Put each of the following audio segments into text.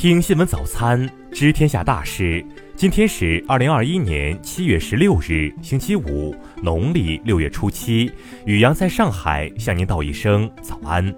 听新闻早餐，知天下大事。今天是二零二一年七月十六日，星期五，农历六月初七。雨阳在上海向您道一声早安。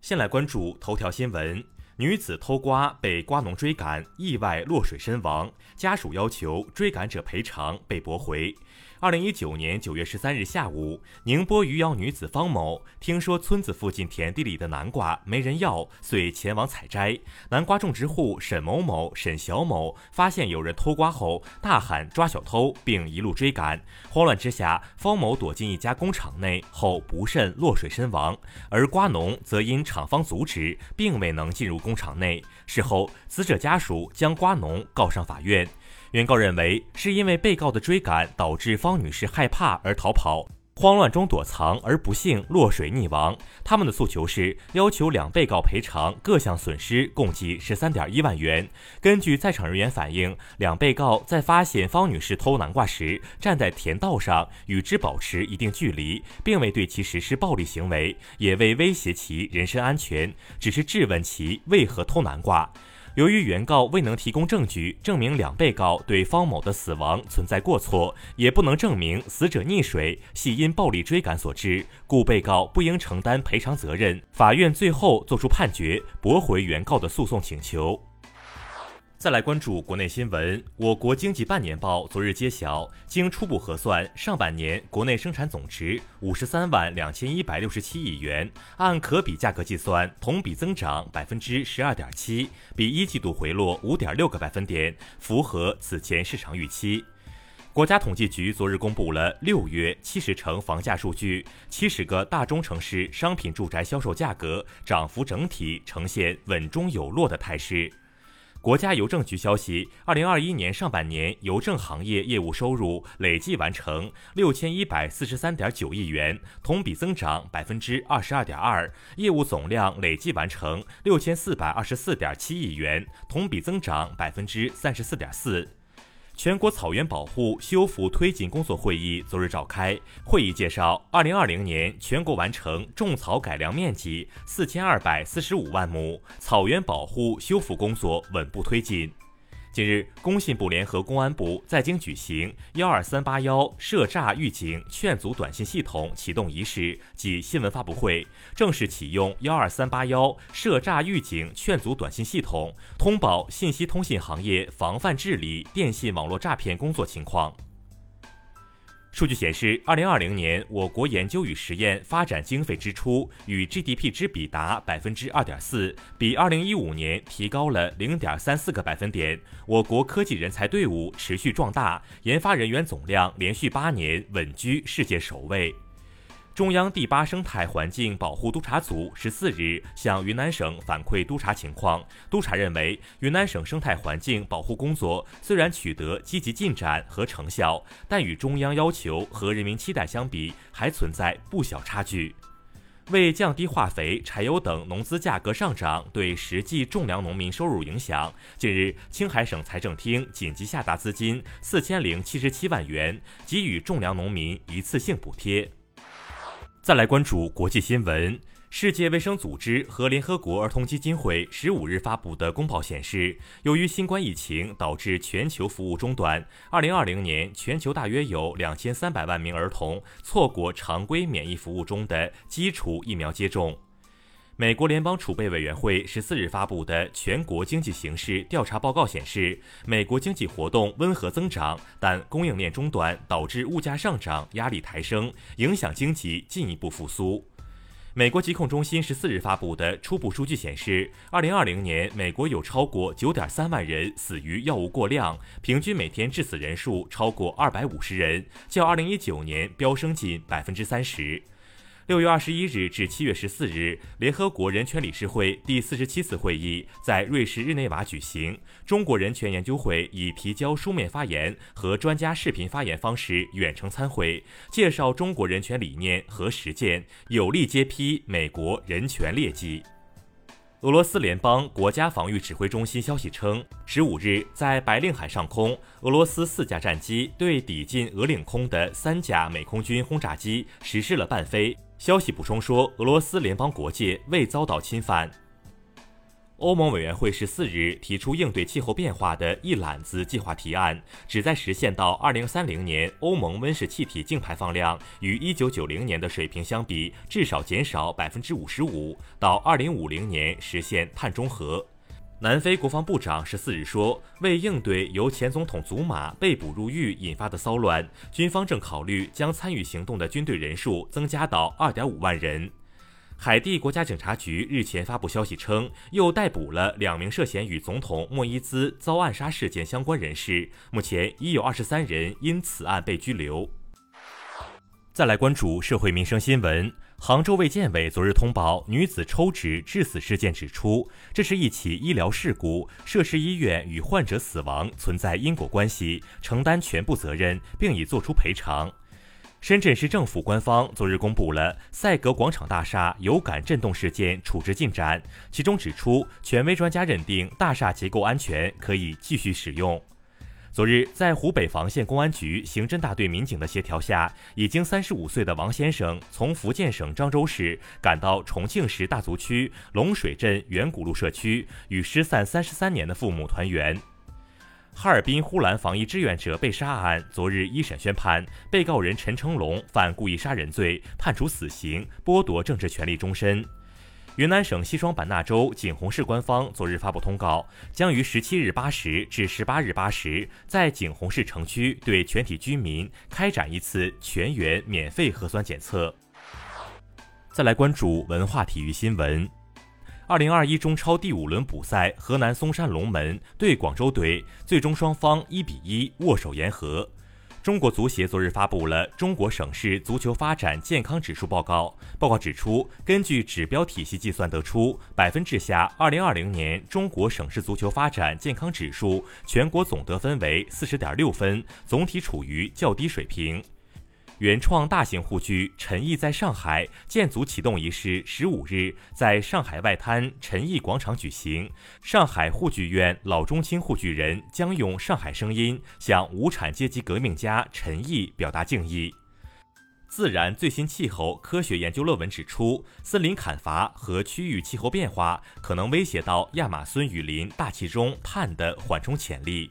先来关注头条新闻：女子偷瓜被瓜农追赶，意外落水身亡，家属要求追赶者赔偿，被驳回。二零一九年九月十三日下午，宁波余姚女子方某听说村子附近田地里的南瓜没人要，遂前往采摘。南瓜种植户沈某某、沈小某发现有人偷瓜后，大喊抓小偷，并一路追赶。慌乱之下，方某躲进一家工厂内后不慎落水身亡，而瓜农则因厂方阻止，并未能进入工厂内。事后，死者家属将瓜农告上法院。原告认为，是因为被告的追赶导致方女士害怕而逃跑，慌乱中躲藏而不幸落水溺亡。他们的诉求是要求两被告赔偿各项损失共计十三点一万元。根据在场人员反映，两被告在发现方女士偷南瓜时，站在田道上与之保持一定距离，并未对其实施暴力行为，也未威胁其人身安全，只是质问其为何偷南瓜。由于原告未能提供证据证明两被告对方某的死亡存在过错，也不能证明死者溺水系因暴力追赶所致，故被告不应承担赔偿责任。法院最后作出判决，驳回原告的诉讼请求。再来关注国内新闻。我国经济半年报昨日揭晓，经初步核算，上半年国内生产总值五十三万两千一百六十七亿元，按可比价格计算，同比增长百分之十二点七，比一季度回落五点六个百分点，符合此前市场预期。国家统计局昨日公布了六月七十城房价数据，七十个大中城市商品住宅销售价格涨幅整体呈现稳中有落的态势。国家邮政局消息，二零二一年上半年邮政行业业务收入累计完成六千一百四十三点九亿元，同比增长百分之二十二点二；业务总量累计完成六千四百二十四点七亿元，同比增长百分之三十四点四。全国草原保护修复推进工作会议昨日召开。会议介绍，二零二零年全国完成种草改良面积四千二百四十五万亩，草原保护修复工作稳步推进。近日，工信部联合公安部在京举行“幺二三八幺”涉诈预警劝阻短信系统启动仪式及新闻发布会，正式启用“幺二三八幺”涉诈预警劝阻短信系统，通报信息通信行业防范治理电信网络诈骗工作情况。数据显示，二零二零年我国研究与实验发展经费支出与 GDP 之比达百分之二点四，比二零一五年提高了零点三四个百分点。我国科技人才队伍持续壮大，研发人员总量连续八年稳居世界首位。中央第八生态环境保护督察组十四日向云南省反馈督查情况。督查认为，云南省生态环境保护工作虽然取得积极进展和成效，但与中央要求和人民期待相比，还存在不小差距。为降低化肥、柴油等农资价格上涨对实际种粮农民收入影响，近日，青海省财政厅紧急下达资金四千零七十七万元，给予种粮农民一次性补贴。再来关注国际新闻。世界卫生组织和联合国儿童基金会十五日发布的公报显示，由于新冠疫情导致全球服务中断，二零二零年全球大约有两千三百万名儿童错过常规免疫服务中的基础疫苗接种。美国联邦储备委员会十四日发布的全国经济形势调查报告显示，美国经济活动温和增长，但供应链中断导致物价上涨压力抬升，影响经济进一步复苏。美国疾控中心十四日发布的初步数据显示，二零二零年美国有超过九点三万人死于药物过量，平均每天致死人数超过二百五十人，较二零一九年飙升近百分之三十。六月二十一日至七月十四日，联合国人权理事会第四十七次会议在瑞士日内瓦举行。中国人权研究会以提交书面发言和专家视频发言方式远程参会，介绍中国人权理念和实践，有力揭批美国人权劣迹。俄罗斯联邦国家防御指挥中心消息称，十五日在白令海上空，俄罗斯四架战机对抵近俄领空的三架美空军轰炸机实施了伴飞。消息补充说，俄罗斯联邦国界未遭到侵犯。欧盟委员会十四日提出应对气候变化的一揽子计划提案，旨在实现到二零三零年欧盟温室气体净排放量与一九九零年的水平相比至少减少百分之五十五，到二零五零年实现碳中和。南非国防部长十四日说，为应对由前总统祖马被捕入狱引发的骚乱，军方正考虑将参与行动的军队人数增加到二点五万人。海地国家警察局日前发布消息称，又逮捕了两名涉嫌与总统莫伊兹遭暗杀事件相关人士，目前已有二十三人因此案被拘留。再来关注社会民生新闻，杭州卫健委昨日通报女子抽脂致死事件，指出这是一起医疗事故，涉事医院与患者死亡存在因果关系，承担全部责任，并已作出赔偿。深圳市政府官方昨日公布了赛格广场大厦有感震动事件处置进展，其中指出，权威专家认定大厦结构安全，可以继续使用。昨日，在湖北房县公安局刑侦大队民警的协调下，已经三十五岁的王先生从福建省漳州市赶到重庆市大足区龙水镇远古路社区，与失散三十三年的父母团圆。哈尔滨呼兰防疫志愿者被杀案，昨日一审宣判，被告人陈成龙犯故意杀人罪，判处死刑，剥夺政治权利终身。云南省西双版纳州景洪市官方昨日发布通告，将于十七日八时至十八日八时，在景洪市城区对全体居民开展一次全员免费核酸检测。再来关注文化体育新闻。二零二一中超第五轮补赛，河南嵩山龙门对广州队，最终双方一比一握手言和。中国足协昨日发布了《中国省市足球发展健康指数报告》，报告指出，根据指标体系计算得出，百分之下，二零二零年中国省市足球发展健康指数全国总得分为四十点六分，总体处于较低水平。原创大型沪剧《陈毅在上海》建组启动仪式十五日在上海外滩陈毅广场举行。上海沪剧院老中青沪剧人将用上海声音向无产阶级革命家陈毅表达敬意。自然最新气候科学研究论文指出，森林砍伐和区域气候变化可能威胁到亚马孙雨林大气中碳的缓冲潜力。